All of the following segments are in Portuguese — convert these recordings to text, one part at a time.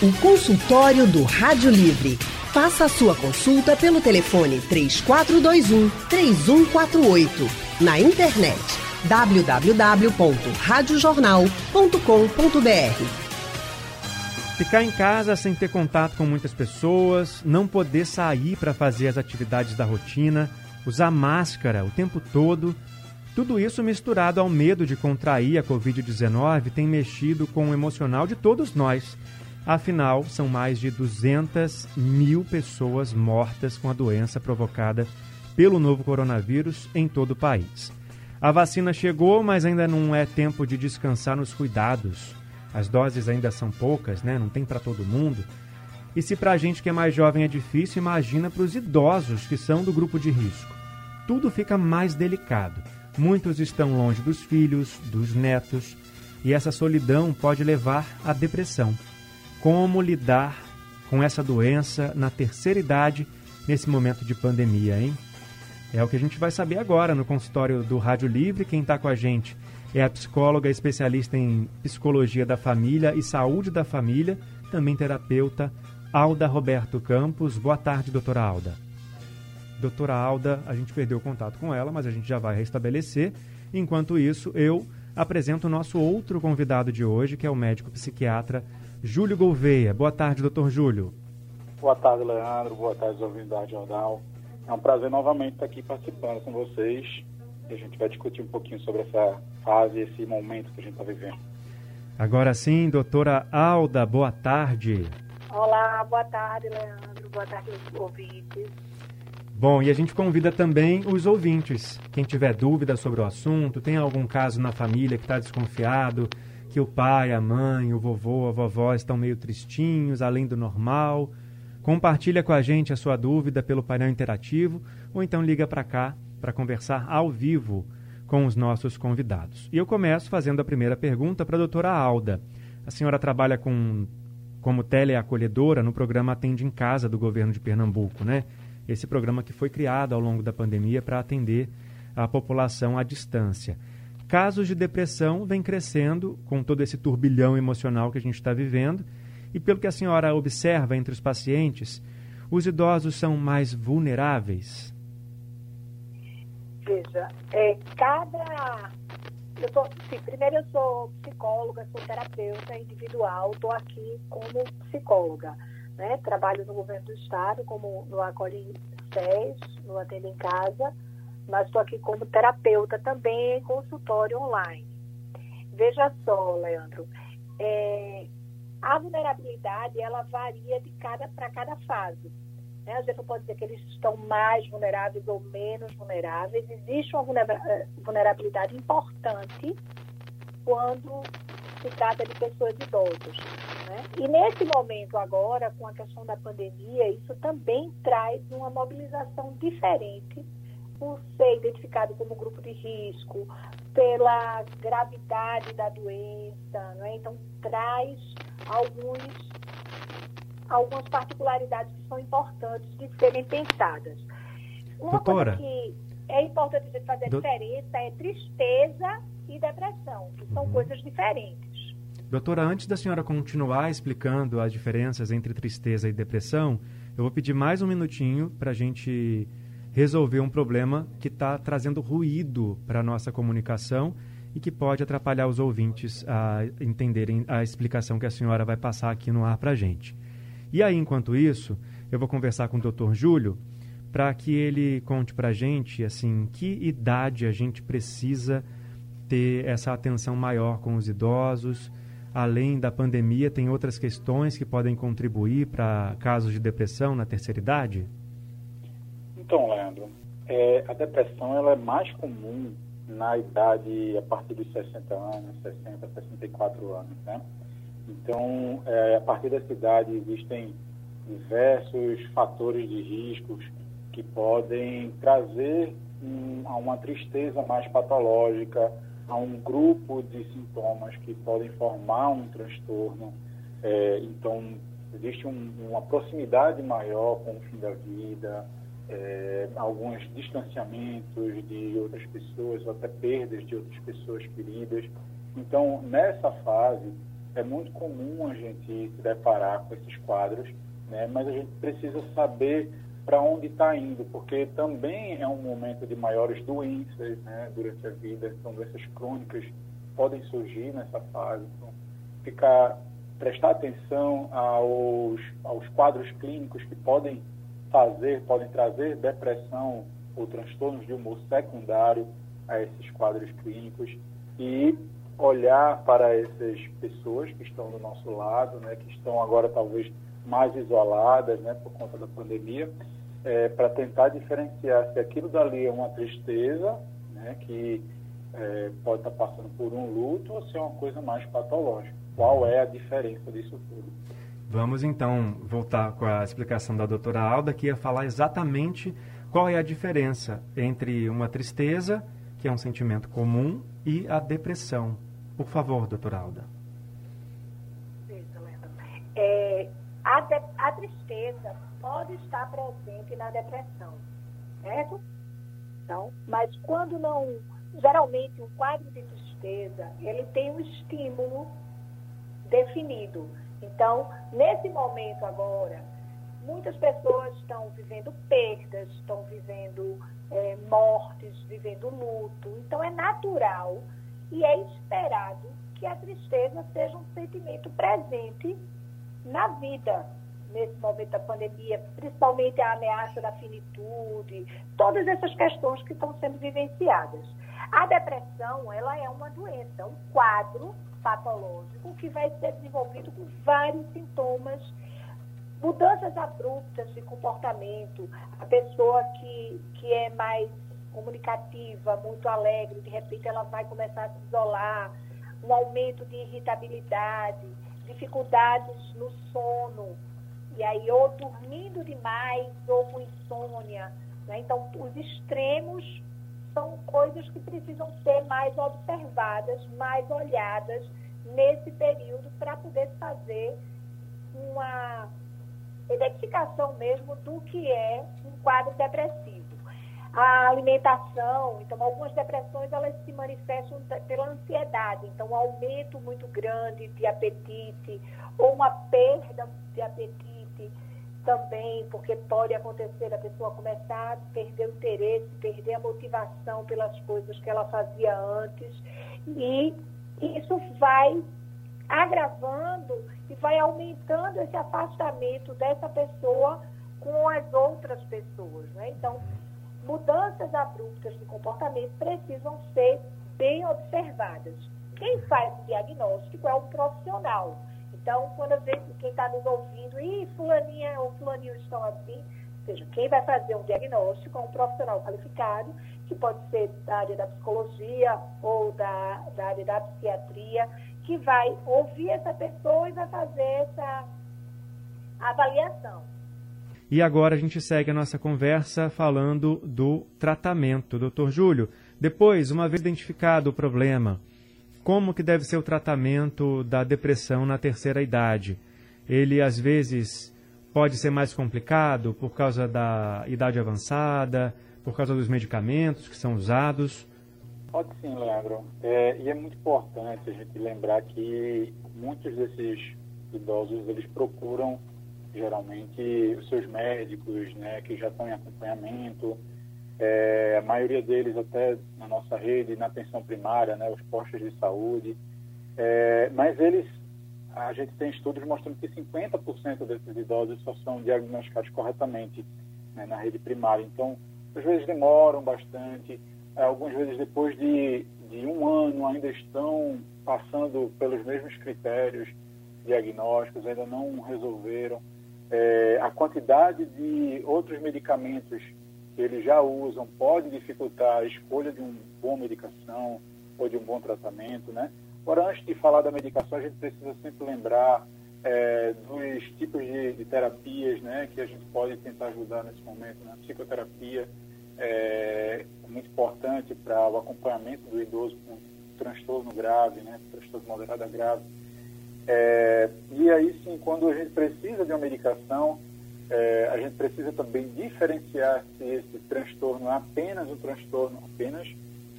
O consultório do Rádio Livre. Faça a sua consulta pelo telefone 3421 3148. Na internet www.radiojornal.com.br. Ficar em casa sem ter contato com muitas pessoas, não poder sair para fazer as atividades da rotina, usar máscara o tempo todo, tudo isso misturado ao medo de contrair a Covid-19 tem mexido com o emocional de todos nós. Afinal, são mais de 200 mil pessoas mortas com a doença provocada pelo novo coronavírus em todo o país. A vacina chegou, mas ainda não é tempo de descansar nos cuidados. As doses ainda são poucas, né? Não tem para todo mundo. E se para a gente que é mais jovem é difícil, imagina para os idosos que são do grupo de risco. Tudo fica mais delicado. Muitos estão longe dos filhos, dos netos, e essa solidão pode levar à depressão. Como lidar com essa doença na terceira idade, nesse momento de pandemia, hein? É o que a gente vai saber agora no consultório do Rádio Livre. Quem está com a gente é a psicóloga especialista em psicologia da família e saúde da família, também terapeuta, Alda Roberto Campos. Boa tarde, doutora Alda. Doutora Alda, a gente perdeu o contato com ela, mas a gente já vai restabelecer. Enquanto isso, eu apresento o nosso outro convidado de hoje, que é o médico psiquiatra Júlio Gouveia. Boa tarde, doutor Júlio. Boa tarde, Leandro. Boa tarde, ouvintes da Jornal. É um prazer novamente estar aqui participando com vocês. E a gente vai discutir um pouquinho sobre essa fase, esse momento que a gente está vivendo. Agora sim, doutora Alda, boa tarde. Olá, boa tarde, Leandro. Boa tarde, ouvintes. Bom, e a gente convida também os ouvintes. Quem tiver dúvida sobre o assunto, tem algum caso na família que está desconfiado, o pai, a mãe, o vovô, a vovó estão meio tristinhos, além do normal. Compartilha com a gente a sua dúvida pelo painel interativo ou então liga para cá para conversar ao vivo com os nossos convidados. E eu começo fazendo a primeira pergunta para a doutora Alda. A senhora trabalha com, como teleacolhedora no programa Atende em Casa do governo de Pernambuco, né? Esse programa que foi criado ao longo da pandemia para atender a população à distância. Casos de depressão vêm crescendo com todo esse turbilhão emocional que a gente está vivendo. E pelo que a senhora observa entre os pacientes, os idosos são mais vulneráveis? Veja, é, cada. Eu tô, sim, primeiro, eu sou psicóloga, sou terapeuta individual, estou aqui como psicóloga. Né? Trabalho no governo do estado, como no Acolhe SES, no Atendo em Casa mas estou aqui como terapeuta também em consultório online. Veja só, Leandro, é, a vulnerabilidade ela varia de cada para cada fase. Né? Às vezes eu posso dizer que eles estão mais vulneráveis ou menos vulneráveis. Existe uma vulnerabilidade importante quando se trata de pessoas idosas. Né? E nesse momento agora, com a questão da pandemia, isso também traz uma mobilização diferente por ser identificado como grupo de risco, pela gravidade da doença, é? então traz alguns, algumas particularidades que são importantes de serem pensadas. Uma Doutora, coisa que é importante de fazer a do... diferença é tristeza e depressão, que são uhum. coisas diferentes. Doutora, antes da senhora continuar explicando as diferenças entre tristeza e depressão, eu vou pedir mais um minutinho para a gente resolver um problema que está trazendo ruído para a nossa comunicação e que pode atrapalhar os ouvintes a entenderem a explicação que a senhora vai passar aqui no ar para a gente. E aí, enquanto isso, eu vou conversar com o Dr. Júlio para que ele conte para a gente assim, que idade a gente precisa ter essa atenção maior com os idosos. Além da pandemia, tem outras questões que podem contribuir para casos de depressão na terceira idade? Então, Leandro, é, a depressão ela é mais comum na idade a partir dos 60 anos, 60, 64 anos, né? Então, é, a partir dessa idade existem diversos fatores de riscos que podem trazer um, a uma tristeza mais patológica, a um grupo de sintomas que podem formar um transtorno. É, então, existe um, uma proximidade maior com o fim da vida, é, alguns distanciamentos de outras pessoas, ou até perdas de outras pessoas queridas. Então, nessa fase, é muito comum a gente se deparar com esses quadros, né? mas a gente precisa saber para onde está indo, porque também é um momento de maiores doenças né, durante a vida, então doenças crônicas podem surgir nessa fase. Então, ficar, prestar atenção aos, aos quadros clínicos que podem fazer, podem trazer depressão ou transtornos de humor secundário a esses quadros clínicos e olhar para essas pessoas que estão do nosso lado, né, que estão agora talvez mais isoladas, né, por conta da pandemia, é, para tentar diferenciar se aquilo dali é uma tristeza, né, que é, pode estar tá passando por um luto, ou se é uma coisa mais patológica. Qual é a diferença disso tudo? Vamos então voltar com a explicação da doutora Alda, que ia falar exatamente qual é a diferença entre uma tristeza, que é um sentimento comum, e a depressão. Por favor, doutora Alda. É, a, de, a tristeza pode estar presente na depressão, certo? Então, mas quando não, geralmente um quadro de tristeza, ele tem um estímulo definido. Então, nesse momento agora, muitas pessoas estão vivendo perdas, estão vivendo é, mortes, vivendo luto. Então, é natural e é esperado que a tristeza seja um sentimento presente na vida nesse momento da pandemia, principalmente a ameaça da finitude, todas essas questões que estão sendo vivenciadas. A depressão, ela é uma doença, um quadro patológico que vai ser desenvolvido com vários sintomas, mudanças abruptas de comportamento, a pessoa que, que é mais comunicativa, muito alegre, de repente ela vai começar a se isolar, um aumento de irritabilidade, dificuldades no sono, e aí ou dormindo demais ou com insônia. Né? Então, os extremos são coisas que precisam ser mais observadas, mais olhadas nesse período para poder fazer uma identificação mesmo do que é um quadro depressivo. A alimentação, então algumas depressões elas se manifestam pela ansiedade, então um aumento muito grande de apetite ou uma perda de apetite também, porque pode acontecer a pessoa começar a perder o interesse, perder a motivação pelas coisas que ela fazia antes, e isso vai agravando e vai aumentando esse afastamento dessa pessoa com as outras pessoas. Né? Então, mudanças abruptas de comportamento precisam ser bem observadas. Quem faz o diagnóstico é o profissional então, quando vê quem está nos ouvindo, e fulaninha ou fulaninho estão assim, ou seja, quem vai fazer um diagnóstico é um profissional qualificado, que pode ser da área da psicologia ou da, da área da psiquiatria, que vai ouvir essa pessoa e vai fazer essa avaliação. E agora a gente segue a nossa conversa falando do tratamento. Doutor Júlio, depois, uma vez identificado o problema, como que deve ser o tratamento da depressão na terceira idade. Ele às vezes pode ser mais complicado por causa da idade avançada, por causa dos medicamentos que são usados. Pode sim, Leandro. É, e é muito importante a gente lembrar que muitos desses idosos eles procuram geralmente os seus médicos, né, que já estão em acompanhamento, é, a maioria deles até na nossa rede, na atenção primária, né, os postos de saúde. É, mas eles, a gente tem estudos mostrando que 50% desses idosos só são diagnosticados corretamente né, na rede primária. Então, às vezes demoram bastante, é, algumas vezes depois de, de um ano ainda estão passando pelos mesmos critérios diagnósticos, ainda não resolveram. É, a quantidade de outros medicamentos que eles já usam pode dificultar a escolha de uma boa medicação ou de um bom tratamento, né? Agora, antes de falar da medicação, a gente precisa sempre lembrar é, dos tipos de, de, terapias, né, que a gente pode tentar ajudar nesse momento. Né? A psicoterapia é muito importante para o acompanhamento do idoso com transtorno grave, né, transtorno moderado a grave. É, e aí sim, quando a gente precisa de uma medicação, é, a gente precisa também diferenciar se esse transtorno é apenas um transtorno, apenas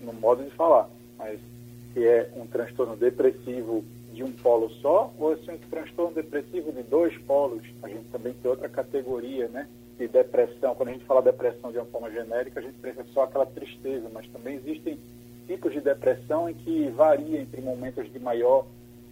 no modo de falar, mas se é um transtorno depressivo de um polo só, ou se é um transtorno depressivo de dois polos. A gente também tem outra categoria, né? De depressão. Quando a gente fala depressão de uma forma genérica, a gente pensa só aquela tristeza, mas também existem tipos de depressão em que varia entre momentos de maior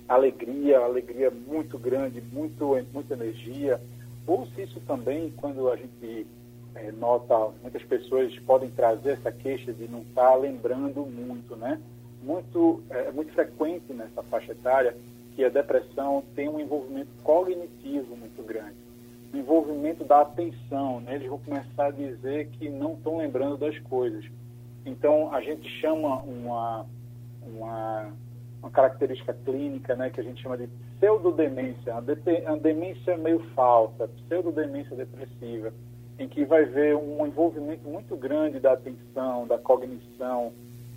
alegria, alegria muito grande, muito, muita energia, ou se isso também, quando a gente é, nota, muitas pessoas podem trazer essa queixa de não estar tá lembrando muito, né? Muito, é, é muito frequente nessa faixa etária que a depressão tem um envolvimento cognitivo muito grande, um envolvimento da atenção, né? Eles vão começar a dizer que não estão lembrando das coisas. Então, a gente chama uma, uma uma característica clínica, né, que a gente chama de pseudodemência, uma demência meio falsa, pseudodemência depressiva, em que vai ver um envolvimento muito grande da atenção, da cognição,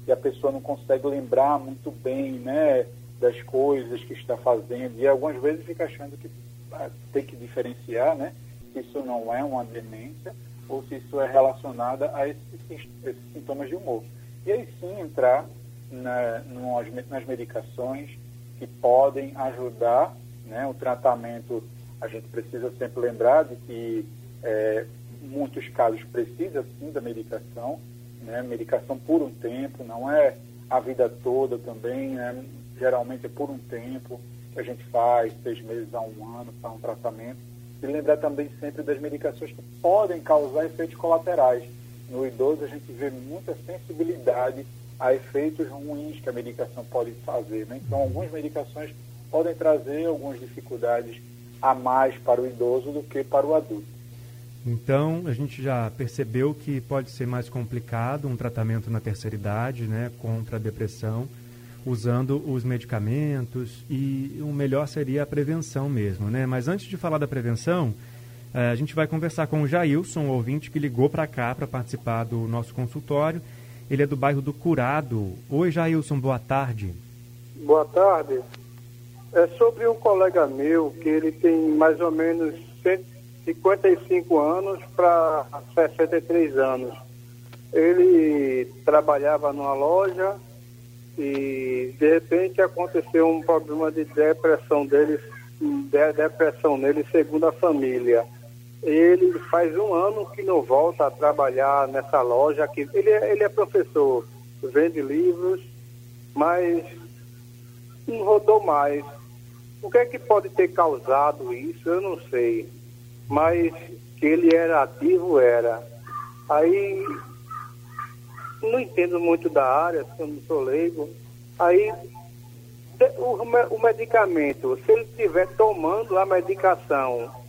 e a pessoa não consegue lembrar muito bem, né, das coisas que está fazendo, e algumas vezes fica achando que ah, tem que diferenciar, né, se isso não é uma demência ou se isso é relacionado a esses, esses sintomas de humor. E aí sim entrar na, nas medicações que podem ajudar né, o tratamento. A gente precisa sempre lembrar de que é, muitos casos precisa sim da medicação, né, medicação por um tempo, não é a vida toda também, né, geralmente é por um tempo que a gente faz, seis meses a um ano para um tratamento. E lembrar também sempre das medicações que podem causar efeitos colaterais. No idoso a gente vê muita sensibilidade a efeitos ruins que a medicação pode fazer. Né? Então, algumas medicações podem trazer algumas dificuldades a mais para o idoso do que para o adulto. Então, a gente já percebeu que pode ser mais complicado um tratamento na terceira idade, né, contra a depressão, usando os medicamentos e o melhor seria a prevenção mesmo, né? Mas antes de falar da prevenção, eh, a gente vai conversar com o Jailson, ouvinte que ligou para cá para participar do nosso consultório ele é do bairro do Curado. Oi, Jailson, boa tarde. Boa tarde. É sobre um colega meu que ele tem mais ou menos 155 anos para 63 anos. Ele trabalhava numa loja e de repente aconteceu um problema de depressão dele, de depressão nele segundo a família. Ele faz um ano que não volta a trabalhar nessa loja aqui. Ele é, ele é professor, vende livros, mas não rodou mais. O que é que pode ter causado isso? Eu não sei. Mas que ele era ativo, era. Aí, não entendo muito da área, eu não sou leigo. Aí, o, o medicamento, se ele estiver tomando a medicação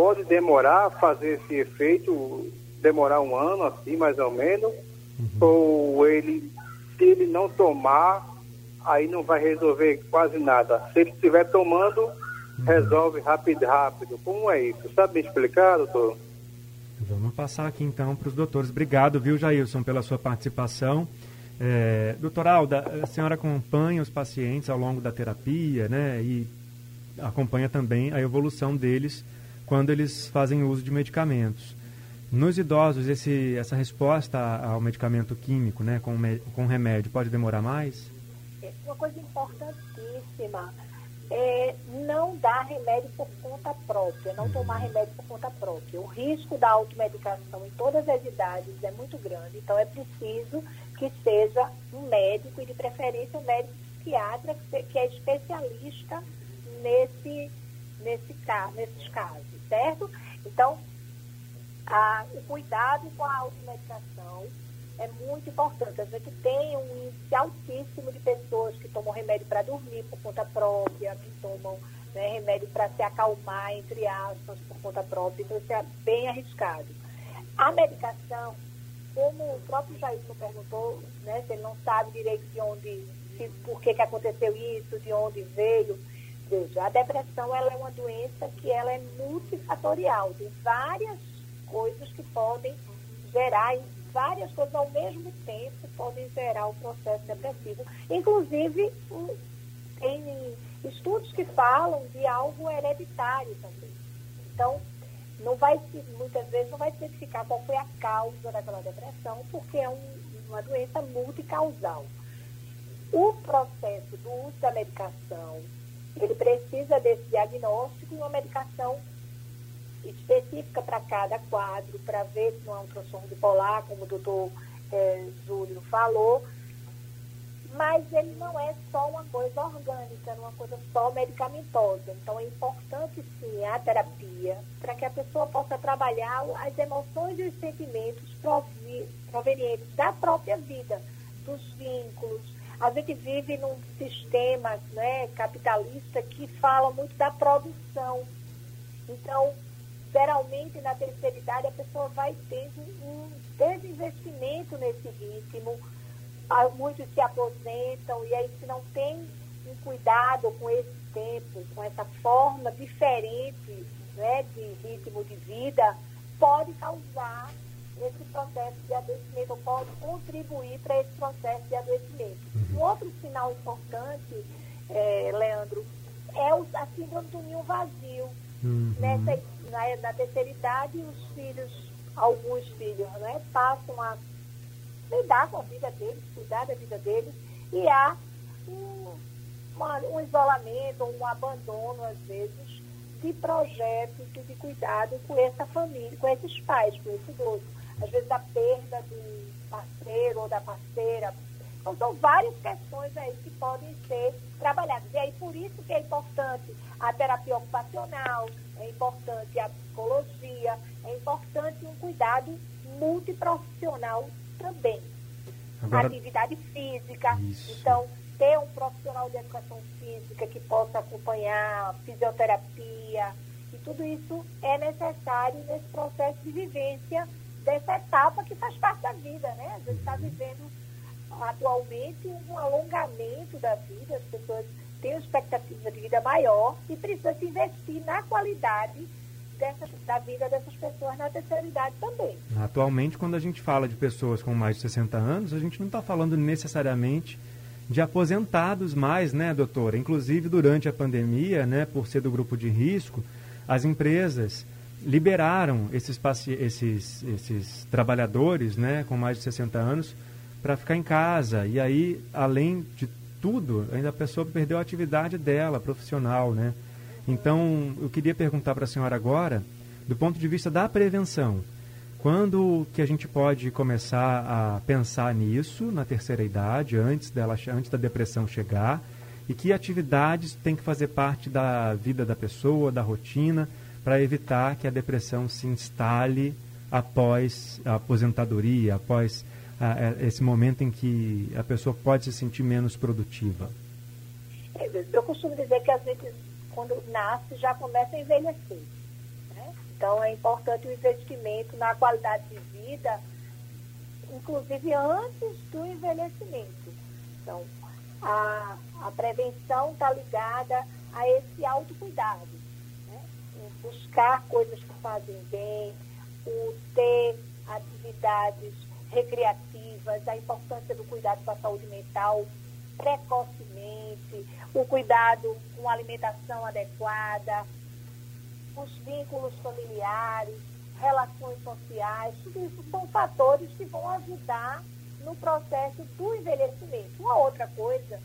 pode demorar a fazer esse efeito, demorar um ano, assim, mais ou menos, uhum. ou ele, se ele não tomar, aí não vai resolver quase nada. Se ele estiver tomando, uhum. resolve rápido, rápido. Como é isso? Sabe me explicar, doutor? Vamos passar aqui então para os doutores. Obrigado, viu, Jailson, pela sua participação. É, doutora Alda, a senhora acompanha os pacientes ao longo da terapia, né? E acompanha também a evolução deles quando eles fazem uso de medicamentos. Nos idosos, esse, essa resposta ao medicamento químico, né, com, com remédio, pode demorar mais? É uma coisa importantíssima é não dar remédio por conta própria, não tomar remédio por conta própria. O risco da automedicação em todas as idades é muito grande, então é preciso que seja um médico, e de preferência um médico psiquiatra, que é especialista nesse, nesse, nesses casos certo? Então, a, o cuidado com a automedicação é muito importante. A gente tem um índice altíssimo de pessoas que tomam remédio para dormir por conta própria, que tomam né, remédio para se acalmar, entre aspas, por conta própria. Então, isso é bem arriscado. A medicação, como o próprio Jailson perguntou, né, se ele não sabe direito de onde, se, por que, que aconteceu isso, de onde veio, Veja, a depressão ela é uma doença que ela é multifatorial, tem várias coisas que podem gerar, várias coisas ao mesmo tempo podem gerar o processo depressivo. Inclusive, tem estudos que falam de algo hereditário também. Então, não vai muitas vezes não vai identificar qual foi a causa daquela depressão, porque é um, uma doença multicausal. O processo do uso da medicação ele precisa desse diagnóstico e uma medicação específica para cada quadro, para ver se não é um transtorno bipolar, como o doutor é, Júlio falou, mas ele não é só uma coisa orgânica, não é uma coisa só medicamentosa. Então é importante sim a terapia para que a pessoa possa trabalhar as emoções e os sentimentos provenientes da própria vida, dos vínculos. A gente vive num sistema né, capitalista que fala muito da produção. Então, geralmente na terceira idade a pessoa vai tendo um desinvestimento nesse ritmo, muitos se aposentam e aí se não tem um cuidado com esse tempo, com essa forma diferente né, de ritmo de vida, pode causar esse processo de adoecimento, pode contribuir para esse processo de adoecimento. Uhum. Um outro sinal importante, é, Leandro, é o, a síndrome do ninho vazio. Uhum. Nessa, na, na terceira idade, os filhos, alguns filhos, né, passam a lidar com a vida deles, cuidar da vida deles, e há um, uma, um isolamento, um abandono, às vezes, de projetos e de cuidado com essa família, com esses pais, com esse idoso. Às vezes a perda do parceiro ou da parceira. Então, são várias questões aí que podem ser trabalhadas. E aí, por isso que é importante a terapia ocupacional, é importante a psicologia, é importante um cuidado multiprofissional também. Agora... Atividade física. Isso. Então, ter um profissional de educação física que possa acompanhar fisioterapia. E tudo isso é necessário nesse processo de vivência dessa etapa que faz parte da vida, né? A gente está vivendo atualmente um alongamento da vida, as pessoas têm uma expectativa de vida maior e precisa se investir na qualidade dessas, da vida dessas pessoas na terceira idade também. Atualmente, quando a gente fala de pessoas com mais de 60 anos, a gente não está falando necessariamente de aposentados mais, né, doutora? Inclusive, durante a pandemia, né, por ser do grupo de risco, as empresas liberaram esses, esses, esses trabalhadores né, com mais de 60 anos para ficar em casa. E aí, além de tudo, ainda a pessoa perdeu a atividade dela, profissional, né? Então, eu queria perguntar para a senhora agora, do ponto de vista da prevenção, quando que a gente pode começar a pensar nisso na terceira idade, antes dela, antes da depressão chegar, e que atividades tem que fazer parte da vida da pessoa, da rotina, para evitar que a depressão se instale após a aposentadoria, após a, a, esse momento em que a pessoa pode se sentir menos produtiva? Eu costumo dizer que às vezes quando nasce, já começa a envelhecer. Né? Então, é importante o investimento na qualidade de vida, inclusive antes do envelhecimento. Então, a, a prevenção está ligada a esse autocuidado. Buscar coisas que fazem bem, o ter atividades recreativas, a importância do cuidado com a saúde mental precocemente, o cuidado com alimentação adequada, os vínculos familiares, relações sociais, tudo isso são fatores que vão ajudar no processo do envelhecimento. Uma outra coisa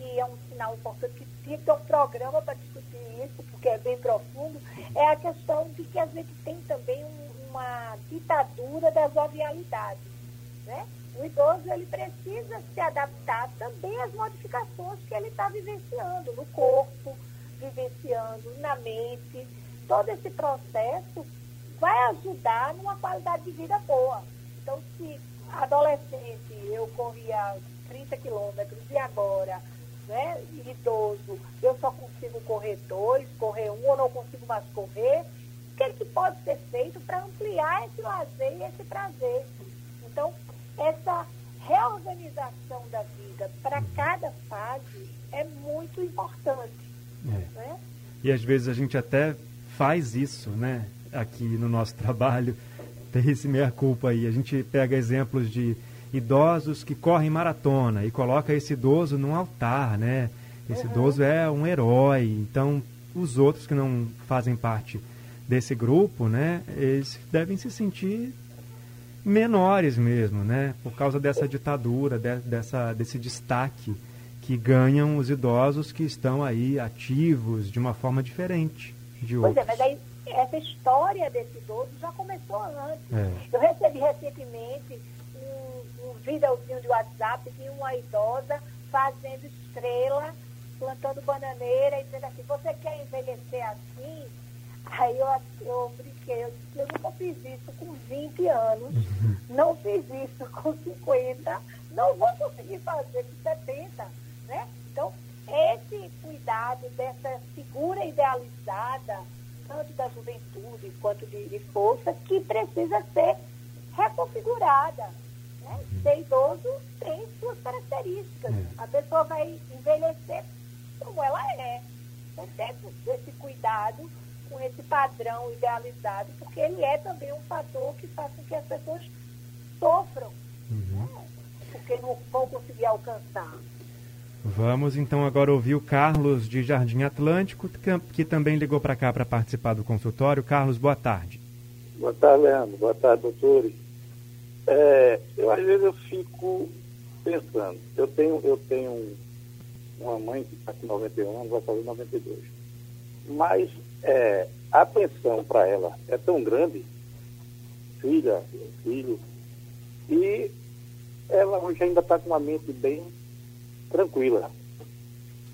que é um sinal importante, que que ter um programa para discutir isso, porque é bem profundo, é a questão de que a gente tem também um, uma ditadura das jovialidades. Né? O idoso ele precisa se adaptar também às modificações que ele está vivenciando no corpo, vivenciando na mente. Todo esse processo vai ajudar numa qualidade de vida boa. Então, se adolescente eu corria 30 quilômetros e agora, né, idoso, eu só consigo correr dois, correr um ou não consigo mais correr, o que, é que pode ser feito para ampliar esse lazer e esse prazer? Então, essa reorganização da vida para cada fase é muito importante. É. Né? E às vezes a gente até faz isso, né? Aqui no nosso trabalho, tem esse meia-culpa aí. A gente pega exemplos de idosos que correm maratona e coloca esse idoso num altar, né? Esse uhum. idoso é um herói. Então, os outros que não fazem parte desse grupo, né? Eles devem se sentir menores mesmo, né? Por causa dessa ditadura, de, dessa, desse destaque que ganham os idosos que estão aí ativos de uma forma diferente de pois outros. É, mas aí essa história desse idoso já começou antes. É. Eu recebi recentemente um, videozinho de WhatsApp de uma idosa fazendo estrela, plantando bananeira e dizendo assim, você quer envelhecer assim? Aí eu, eu brinquei, eu disse, eu nunca fiz isso com 20 anos, uhum. não fiz isso com 50, não vou conseguir fazer com 70, né? Então, esse cuidado dessa figura idealizada, tanto da juventude quanto de, de força, que precisa ser reconfigurada. Né? Ser idoso tem suas características. É. A pessoa vai envelhecer como ela é. Então, ter esse cuidado com esse padrão idealizado, porque ele é também um fator que faz com que as pessoas sofram, uhum. né? porque não vão conseguir alcançar. Vamos então agora ouvir o Carlos de Jardim Atlântico, que também ligou para cá para participar do consultório. Carlos, boa tarde. Boa tarde, Leandro. Boa tarde, doutores. É, eu às vezes eu fico pensando, eu tenho, eu tenho uma mãe que está com 91 anos, vai fazer 92. Mas é, a pensão para ela é tão grande, filha, filho, e ela hoje ainda está com uma mente bem tranquila.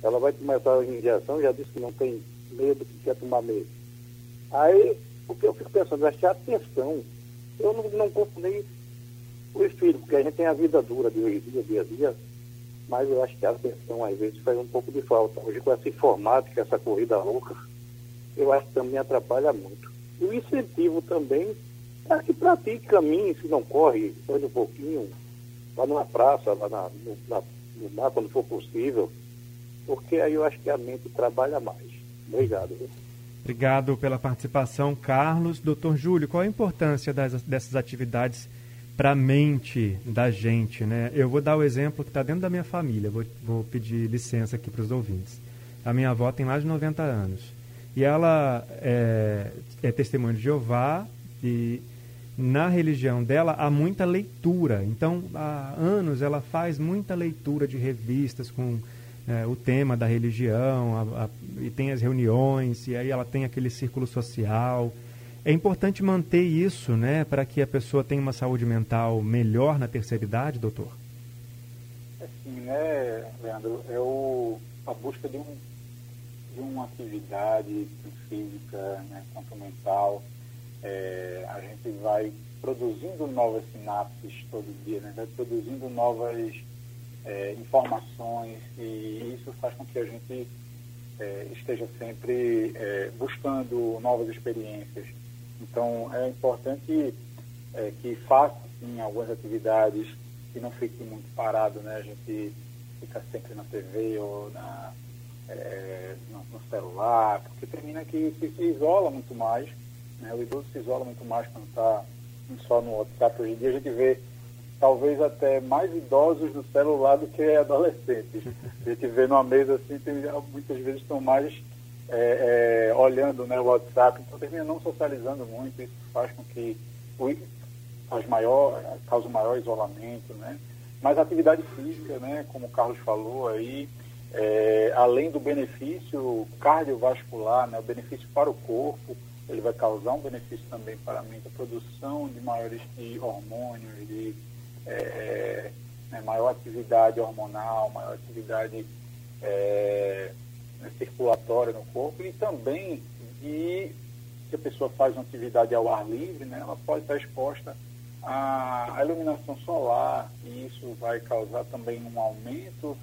Ela vai começar a injeção, já disse que não tem medo, que quer tomar medo. Aí, o que eu fico pensando, acho que a atenção, eu não, não culpo nem os filhos, porque a gente tem a vida dura de hoje em dia, dia a dia, mas eu acho que a atenção às vezes faz um pouco de falta. Hoje com essa informática, essa corrida louca, eu acho que também atrapalha muito. E o incentivo também é que pratique caminho, se não corre, ande um pouquinho, vá numa praça, vá na, no, na no mar quando for possível, porque aí eu acho que a mente trabalha mais. Obrigado. Obrigado pela participação, Carlos. Doutor Júlio, qual a importância das, dessas atividades para a mente da gente? Né? Eu vou dar o exemplo que está dentro da minha família, vou, vou pedir licença aqui para os ouvintes. A minha avó tem mais de 90 anos e ela é, é testemunha de Jeová e na religião dela há muita leitura. Então, há anos ela faz muita leitura de revistas com é, o tema da religião, a, a, e tem as reuniões, e aí ela tem aquele círculo social. É importante manter isso, né, para que a pessoa tenha uma saúde mental melhor na terceira idade, doutor? Assim, né, Leandro, é o, a busca de, um, de uma atividade física, né, quanto mental, é, a gente vai produzindo novas sinapses todo dia, né? vai produzindo novas é, informações e isso faz com que a gente é, esteja sempre é, buscando novas experiências. Então é importante é, que faça sim, algumas atividades que não fique muito parado, né? A gente fica sempre na TV ou na, é, no, no, celular, porque termina que se, isola muito mais né? O idoso se isola muito mais quando está só no WhatsApp. Hoje em dia a gente vê talvez até mais idosos no celular do que adolescentes. A gente vê numa mesa assim, tem, muitas vezes estão mais é, é, olhando né, o WhatsApp, então termina não socializando muito, isso faz com que faz maior, causa maior isolamento, né? Mas a atividade física, né, como o Carlos falou aí, é, além do benefício cardiovascular, né, o benefício para o corpo, ele vai causar um benefício também para a mente, a produção de maiores de hormônios, de é, né, maior atividade hormonal, maior atividade é, circulatória no corpo e também de se a pessoa faz uma atividade ao ar livre, né, ela pode estar exposta à iluminação solar e isso vai causar também um aumento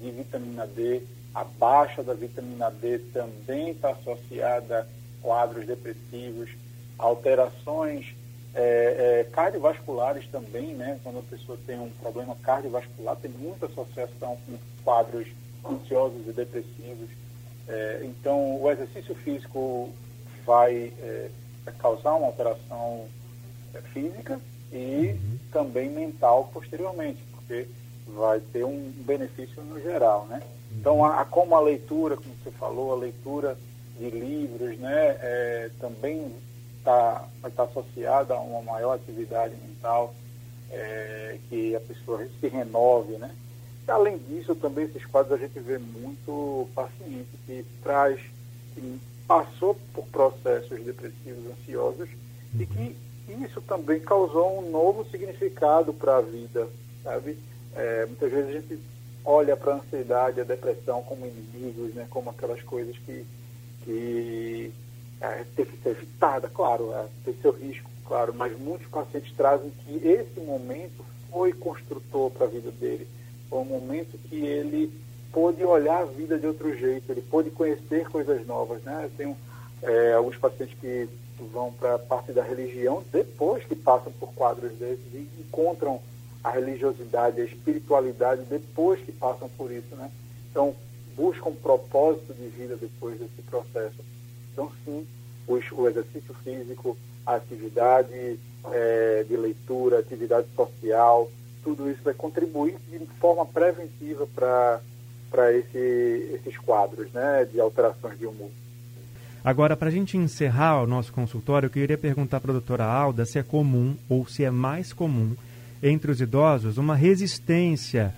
de vitamina D. A baixa da vitamina D também está associada quadros depressivos, alterações é, é, cardiovasculares também, né? Quando a pessoa tem um problema cardiovascular, tem muita associação com quadros ansiosos e depressivos. É, então, o exercício físico vai é, causar uma alteração é, física e uhum. também mental posteriormente, porque vai ter um benefício no geral, né? Então, a, a, como a leitura, como você falou, a leitura de livros, né, é, também tá, vai estar associada a uma maior atividade mental, é, que a pessoa se renove, né? Além disso, também esses quadros a gente vê muito paciente que traz, que passou por processos depressivos ansiosos e que isso também causou um novo significado para a vida, sabe? É, muitas vezes a gente olha para a ansiedade, a depressão como inimigos, né? Como aquelas coisas que, que é, tem que ser evitada, claro, é, tem seu risco, claro, mas muitos pacientes trazem que esse momento foi construtor para a vida dele, foi um momento que ele pôde olhar a vida de outro jeito, ele pôde conhecer coisas novas, né? Eu tenho é, alguns pacientes que vão para a parte da religião depois que passam por quadros desses e encontram a religiosidade, a espiritualidade depois que passam por isso, né? Então, buscam um propósito de vida depois desse processo. Então, sim, os, o exercício físico, a atividade é, de leitura, atividade social, tudo isso vai contribuir de forma preventiva para esse, esses quadros né, de alterações de humor. Agora, para a gente encerrar o nosso consultório, eu queria perguntar para a doutora Alda se é comum ou se é mais comum entre os idosos uma resistência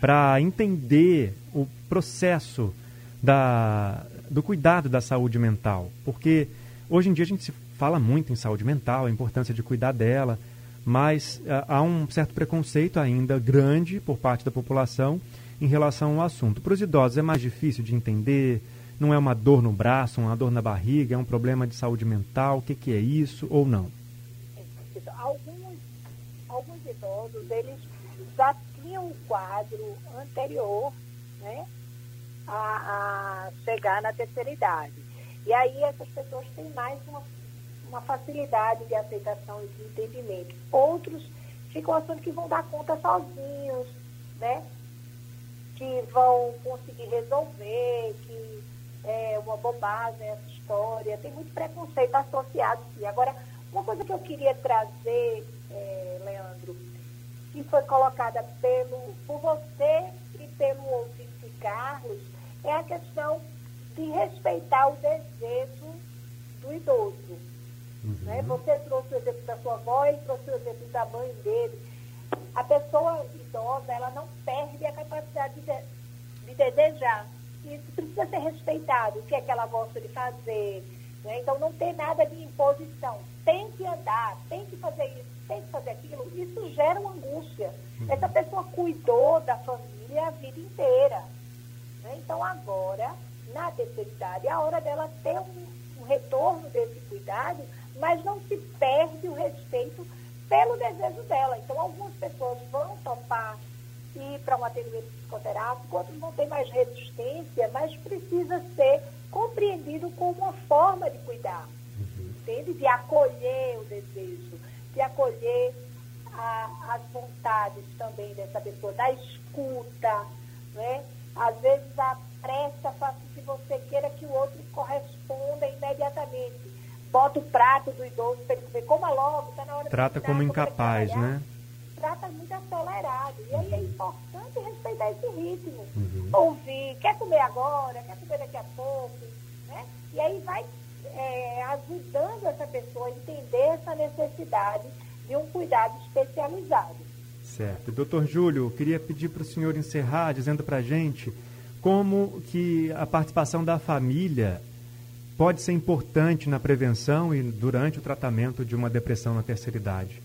para entender o processo da, do cuidado da saúde mental. Porque hoje em dia a gente se fala muito em saúde mental, a importância de cuidar dela, mas uh, há um certo preconceito ainda grande por parte da população em relação ao assunto. Para os idosos é mais difícil de entender, não é uma dor no braço, uma dor na barriga, é um problema de saúde mental, o que, que é isso ou não? Alguns, alguns idosos, eles já tinham um quadro anterior né, a, a chegar na terceira idade. E aí essas pessoas têm mais uma, uma facilidade de aceitação e de entendimento. Outros ficam achando que vão dar conta sozinhos, né? Que vão conseguir resolver, que é uma bobagem essa história, tem muito preconceito associado sim. Agora, uma coisa que eu queria trazer, é, Leandro, que foi colocada pelo, por você e pelo ouvinte Carlos, é a questão de respeitar o desejo do idoso. Uhum. Né? Você trouxe o exemplo da sua avó e trouxe o exemplo da mãe dele. A pessoa idosa, ela não perde a capacidade de, de desejar isso precisa ser respeitado, o que é que ela gosta de fazer. Né? Então, não tem nada de imposição. Tem que andar, tem que fazer isso, tem que fazer aquilo. Isso gera uma angústia. Uhum. Essa pessoa cuidou da família a vida inteira. Né? Então, agora, na terceira idade, é a hora dela ter um, retorno desse cuidado, mas não se perde o respeito pelo desejo dela. Então, algumas pessoas vão topar ir para um atendimento psicoterápico, outros não têm mais resistência, mas precisa ser compreendido como uma forma de cuidar, uhum. entende? De acolher o desejo, de acolher a, as vontades também dessa pessoa, da escuta, né? Às vezes a pressa faz com que você queira que o outro corresponda imediatamente. Bota o prato do idoso para ele comer, coma logo, está na hora Trata de como incapaz, né? trata muito acelerado. E aí é importante respeitar esse ritmo. Uhum. Ouvir, quer comer agora, quer comer daqui a pouco, né? E aí vai é, ajudando essa pessoa a entender essa necessidade de um cuidado especializado. Certo. Doutor Júlio, queria pedir para o senhor encerrar dizendo para a gente como que a participação da família pode ser importante na prevenção e durante o tratamento de uma depressão na terceira idade.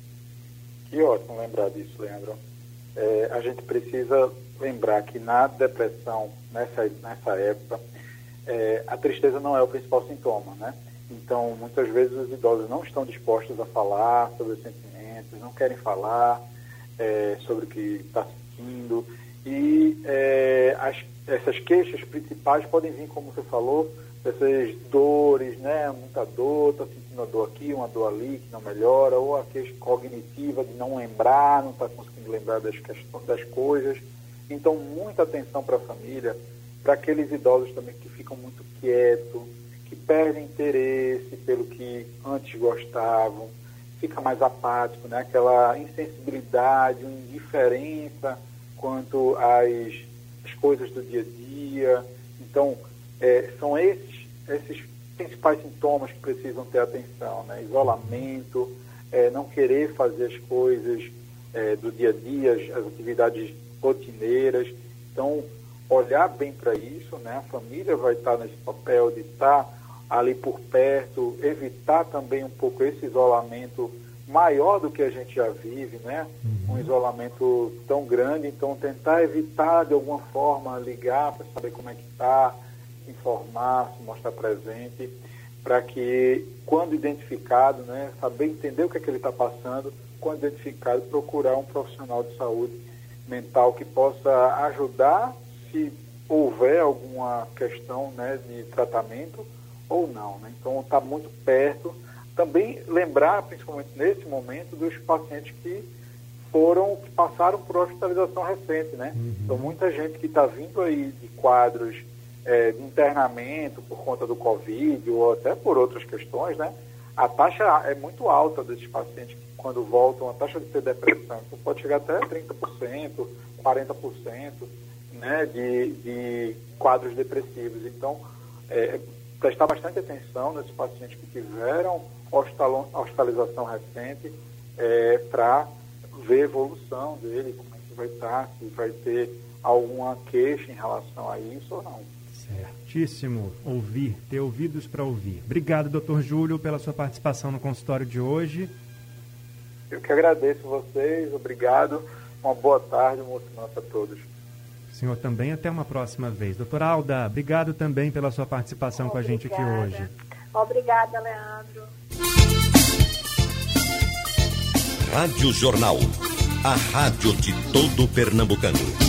Que ótimo lembrar disso, Leandro. É, a gente precisa lembrar que na depressão, nessa, nessa época, é, a tristeza não é o principal sintoma, né? Então, muitas vezes os idosos não estão dispostos a falar sobre os sentimentos, não querem falar é, sobre o que está sentindo. E é, as, essas queixas principais podem vir, como você falou, dessas dores, né? Muita dor, está sentindo uma dor aqui, uma dor ali que não melhora, ou a queixa cognitiva de não lembrar, não está conseguindo lembrar das, questões, das coisas. Então, muita atenção para a família, para aqueles idosos também que ficam muito quietos, que perdem interesse pelo que antes gostavam, fica mais apático, né? aquela insensibilidade, indiferença quanto às, às coisas do dia a dia. Então, é, são esses, esses principais sintomas que precisam ter atenção, né? Isolamento, é, não querer fazer as coisas é, do dia a dia, as, as atividades rotineiras. Então, olhar bem para isso, né? A família vai estar nesse papel de estar ali por perto, evitar também um pouco esse isolamento maior do que a gente já vive, né? Uhum. Um isolamento tão grande, então tentar evitar de alguma forma ligar para saber como é que está, informar, se mostrar presente, para que quando identificado, né, saber entender o que é que ele está passando, quando identificado, procurar um profissional de saúde mental que possa ajudar se houver alguma questão né, de tratamento ou não. Né? Então, está muito perto. Também lembrar, principalmente nesse momento, dos pacientes que foram, que passaram por hospitalização recente, né? Uhum. Então, muita gente que está vindo aí de quadros é, de internamento por conta do Covid ou até por outras questões, né? A taxa é muito alta desses pacientes que, quando voltam, a taxa de ter depressão então pode chegar até 30%, 40%, né? De, de quadros depressivos. Então, é, prestar bastante atenção nesses pacientes que tiveram hospitalização recente é, para ver a evolução dele, como é que vai estar, se vai ter alguma queixa em relação a isso ou não. Certíssimo. Ouvir, ter ouvidos para ouvir. Obrigado, doutor Júlio, pela sua participação no consultório de hoje. Eu que agradeço vocês, obrigado. Uma boa tarde, uma boa semana a todos senhor também. Até uma próxima vez. Doutora Alda, obrigado também pela sua participação Obrigada. com a gente aqui hoje. Obrigada, Leandro. Rádio Jornal, a rádio de todo Pernambucano.